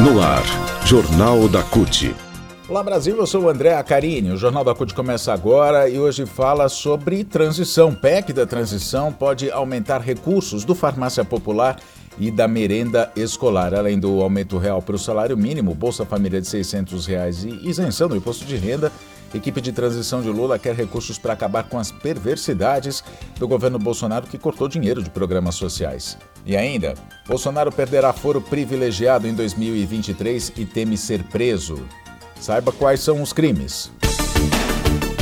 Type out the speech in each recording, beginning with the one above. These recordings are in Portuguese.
No ar, Jornal da CUT. Olá Brasil, eu sou o André Acarini. O Jornal da CUT começa agora e hoje fala sobre transição. PEC da transição pode aumentar recursos do farmácia popular e da merenda escolar, além do aumento real para o salário mínimo, Bolsa Família de 600 reais e isenção do imposto de renda. Equipe de transição de Lula quer recursos para acabar com as perversidades do governo Bolsonaro que cortou dinheiro de programas sociais. E ainda, Bolsonaro perderá foro privilegiado em 2023 e teme ser preso. Saiba quais são os crimes.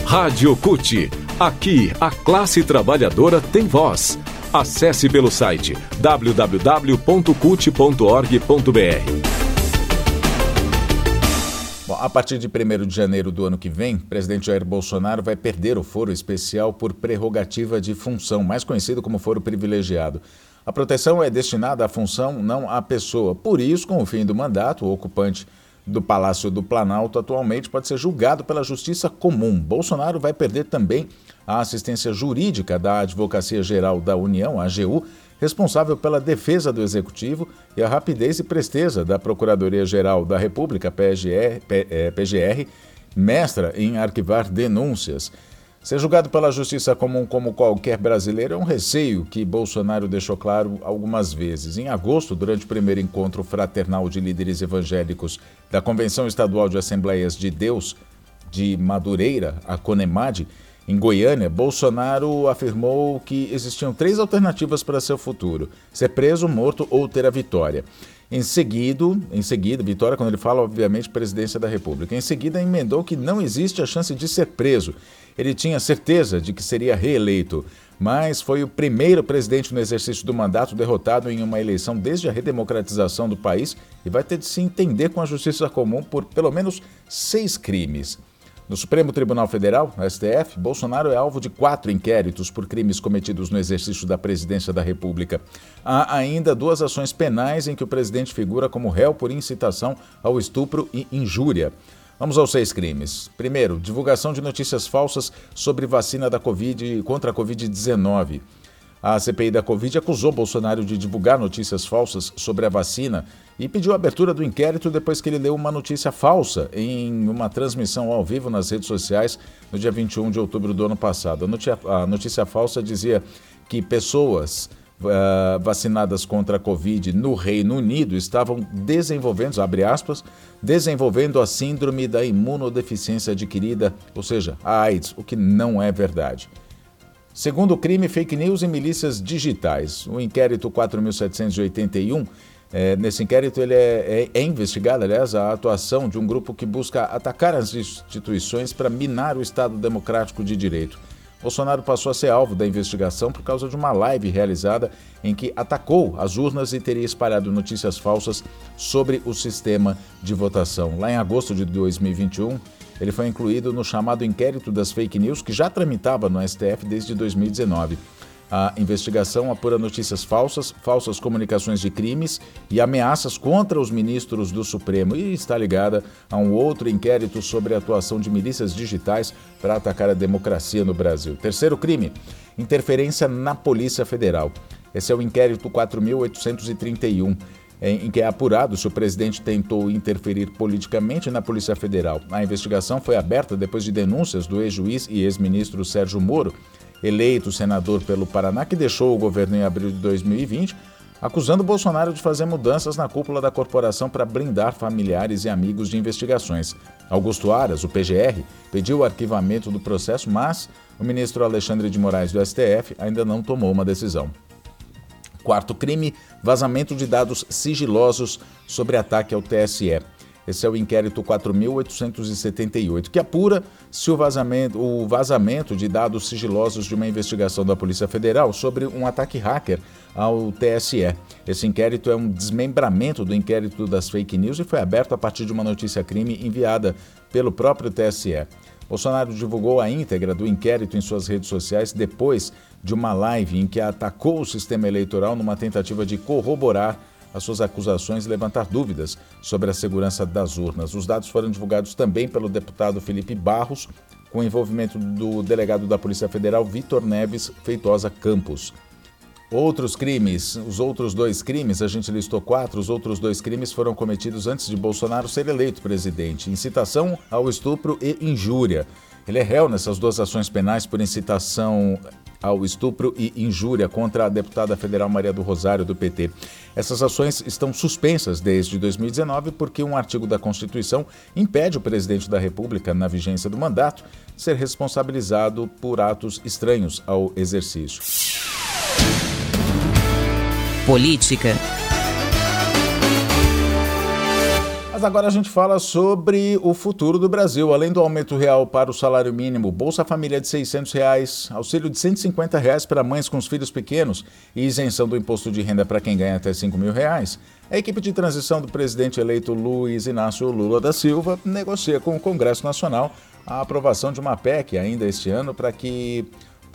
Rádio CUT. Aqui, a classe trabalhadora tem voz. Acesse pelo site www.cut.org.br. Bom, a partir de 1 de janeiro do ano que vem, o presidente Jair Bolsonaro vai perder o foro especial por prerrogativa de função, mais conhecido como foro privilegiado. A proteção é destinada à função, não à pessoa. Por isso, com o fim do mandato, o ocupante do Palácio do Planalto atualmente pode ser julgado pela Justiça Comum. Bolsonaro vai perder também a assistência jurídica da Advocacia Geral da União, AGU, responsável pela defesa do Executivo e a rapidez e presteza da Procuradoria-Geral da República, PGR, PGR, mestra em arquivar denúncias. Ser julgado pela justiça comum como qualquer brasileiro é um receio que Bolsonaro deixou claro algumas vezes. Em agosto, durante o primeiro encontro fraternal de líderes evangélicos da Convenção Estadual de Assembleias de Deus de Madureira, a CONEMAD, em Goiânia, Bolsonaro afirmou que existiam três alternativas para seu futuro: ser preso, morto ou ter a vitória. Em seguida, em seguida, Vitória, quando ele fala, obviamente, presidência da República. Em seguida, emendou que não existe a chance de ser preso. Ele tinha certeza de que seria reeleito, mas foi o primeiro presidente no exercício do mandato derrotado em uma eleição desde a redemocratização do país e vai ter de se entender com a justiça comum por pelo menos seis crimes. No Supremo Tribunal Federal, STF, Bolsonaro é alvo de quatro inquéritos por crimes cometidos no exercício da presidência da República. Há ainda duas ações penais em que o presidente figura como réu por incitação ao estupro e injúria. Vamos aos seis crimes. Primeiro, divulgação de notícias falsas sobre vacina da Covid contra a Covid-19. A CPI da Covid acusou Bolsonaro de divulgar notícias falsas sobre a vacina e pediu a abertura do inquérito depois que ele leu uma notícia falsa em uma transmissão ao vivo nas redes sociais no dia 21 de outubro do ano passado. A notícia, a notícia falsa dizia que pessoas uh, vacinadas contra a Covid no Reino Unido estavam desenvolvendo, abre aspas, desenvolvendo a síndrome da imunodeficiência adquirida, ou seja, a AIDS, o que não é verdade. Segundo o crime, fake news e milícias digitais. O inquérito 4781 é, nesse inquérito ele é, é, é, investigado, aliás, a atuação de um grupo que busca atacar as instituições para minar o Estado democrático de direito. Bolsonaro passou a ser alvo da investigação por causa de uma live realizada em que atacou as urnas e teria espalhado notícias falsas sobre o sistema de votação. Lá em agosto de 2021, ele foi incluído no chamado inquérito das fake news, que já tramitava no STF desde 2019. A investigação apura notícias falsas, falsas comunicações de crimes e ameaças contra os ministros do Supremo e está ligada a um outro inquérito sobre a atuação de milícias digitais para atacar a democracia no Brasil. Terceiro crime: interferência na Polícia Federal. Esse é o inquérito 4831 em que é apurado se o presidente tentou interferir politicamente na Polícia Federal. A investigação foi aberta depois de denúncias do ex-juiz e ex-ministro Sérgio Moro eleito senador pelo Paraná, que deixou o governo em abril de 2020, acusando Bolsonaro de fazer mudanças na cúpula da corporação para blindar familiares e amigos de investigações. Augusto Aras, o PGR, pediu o arquivamento do processo, mas o ministro Alexandre de Moraes do STF ainda não tomou uma decisão. Quarto crime: vazamento de dados sigilosos sobre ataque ao TSE. Esse é o inquérito 4.878, que apura se o vazamento, o vazamento de dados sigilosos de uma investigação da Polícia Federal sobre um ataque hacker ao TSE. Esse inquérito é um desmembramento do inquérito das fake news e foi aberto a partir de uma notícia crime enviada pelo próprio TSE. Bolsonaro divulgou a íntegra do inquérito em suas redes sociais depois de uma live em que atacou o sistema eleitoral numa tentativa de corroborar as suas acusações e levantar dúvidas sobre a segurança das urnas. Os dados foram divulgados também pelo deputado Felipe Barros, com envolvimento do delegado da Polícia Federal Vitor Neves Feitosa Campos. Outros crimes, os outros dois crimes, a gente listou quatro, os outros dois crimes foram cometidos antes de Bolsonaro ser eleito presidente: incitação ao estupro e injúria. Ele é réu nessas duas ações penais por incitação ao estupro e injúria contra a deputada federal Maria do Rosário, do PT. Essas ações estão suspensas desde 2019 porque um artigo da Constituição impede o presidente da República, na vigência do mandato, ser responsabilizado por atos estranhos ao exercício. Política. Mas agora a gente fala sobre o futuro do Brasil. Além do aumento real para o salário mínimo, Bolsa Família de 600 reais, auxílio de 150 reais para mães com os filhos pequenos e isenção do imposto de renda para quem ganha até 5 mil reais, a equipe de transição do presidente eleito Luiz Inácio Lula da Silva negocia com o Congresso Nacional a aprovação de uma PEC ainda este ano para que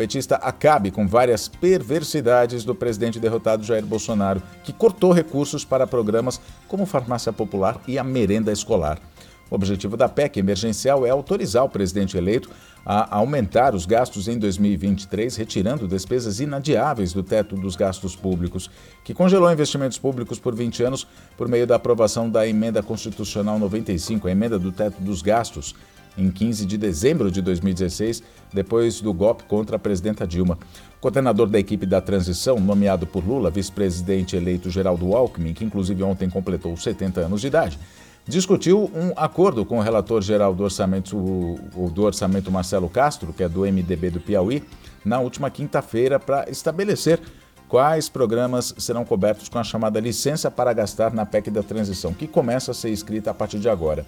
petista acabe com várias perversidades do presidente derrotado Jair Bolsonaro, que cortou recursos para programas como farmácia popular e a merenda escolar. O objetivo da PEC emergencial é autorizar o presidente eleito a aumentar os gastos em 2023, retirando despesas inadiáveis do teto dos gastos públicos, que congelou investimentos públicos por 20 anos por meio da aprovação da Emenda Constitucional 95, a emenda do teto dos gastos, em 15 de dezembro de 2016, depois do golpe contra a presidenta Dilma. O coordenador da equipe da transição, nomeado por Lula, vice-presidente eleito Geraldo Alckmin, que inclusive ontem completou 70 anos de idade, discutiu um acordo com o relator geral do orçamento, do orçamento Marcelo Castro, que é do MDB do Piauí, na última quinta-feira para estabelecer quais programas serão cobertos com a chamada licença para gastar na PEC da transição, que começa a ser escrita a partir de agora.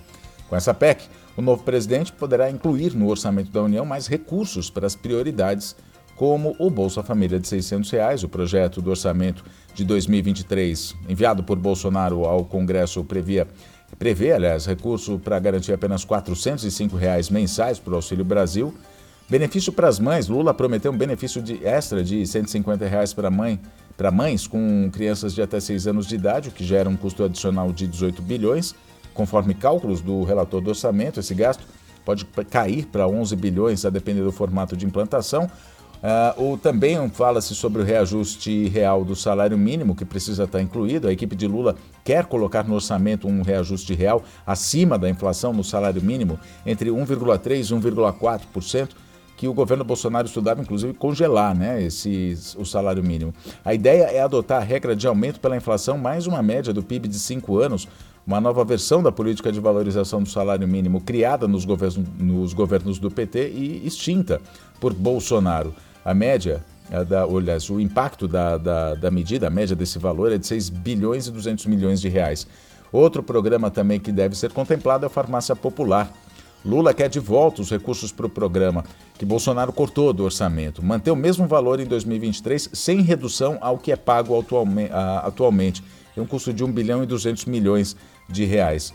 Com essa PEC, o novo presidente poderá incluir no orçamento da União mais recursos para as prioridades, como o Bolsa Família de 600 reais, o projeto do orçamento de 2023, enviado por Bolsonaro ao Congresso, previa, prevê, aliás, recurso para garantir apenas 405 reais mensais para o Auxílio Brasil. Benefício para as mães, Lula prometeu um benefício de extra de 150 reais para mãe, para mães com crianças de até 6 anos de idade, o que gera um custo adicional de 18 bilhões. Conforme cálculos do relator do orçamento, esse gasto pode cair para 11 bilhões, a depender do formato de implantação. Uh, ou também fala-se sobre o reajuste real do salário mínimo, que precisa estar incluído. A equipe de Lula quer colocar no orçamento um reajuste real acima da inflação no salário mínimo, entre 1,3% e 1,4%, que o governo Bolsonaro estudava, inclusive, congelar né, esse, o salário mínimo. A ideia é adotar a regra de aumento pela inflação mais uma média do PIB de cinco anos, uma nova versão da política de valorização do salário mínimo criada nos governos, nos governos do PT e extinta por Bolsonaro. A média, da, aliás, o impacto da, da, da medida, a média desse valor é de 6 bilhões e 200 milhões de reais. Outro programa também que deve ser contemplado é a farmácia popular. Lula quer de volta os recursos para o programa, que Bolsonaro cortou do orçamento. Manter o mesmo valor em 2023, sem redução ao que é pago atualmente. Tem um custo de 1 bilhão e 200 milhões de reais.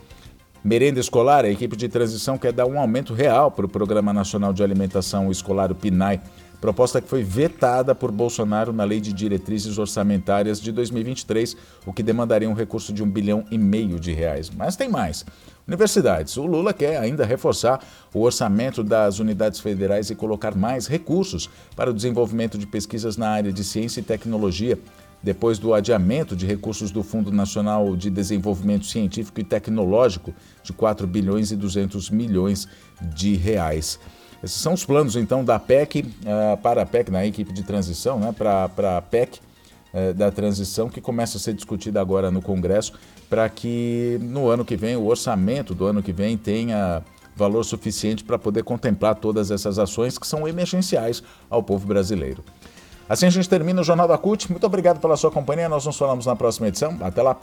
Merenda escolar, a equipe de transição quer dar um aumento real para o Programa Nacional de Alimentação Escolar, o PNAE, proposta que foi vetada por Bolsonaro na Lei de Diretrizes Orçamentárias de 2023, o que demandaria um recurso de um bilhão e meio de reais. Mas tem mais. Universidades. O Lula quer ainda reforçar o orçamento das unidades federais e colocar mais recursos para o desenvolvimento de pesquisas na área de ciência e tecnologia depois do adiamento de recursos do Fundo Nacional de Desenvolvimento Científico e Tecnológico de 4 bilhões e 200 milhões de reais. Esses são os planos, então, da PEC uh, para a PEC, na equipe de transição, né, para, a PEC uh, da transição, que começa a ser discutida agora no Congresso, para que no ano que vem, o orçamento do ano que vem tenha valor suficiente para poder contemplar todas essas ações que são emergenciais ao povo brasileiro. Assim a gente termina o Jornal da CUT. Muito obrigado pela sua companhia. Nós nos falamos na próxima edição. Até lá.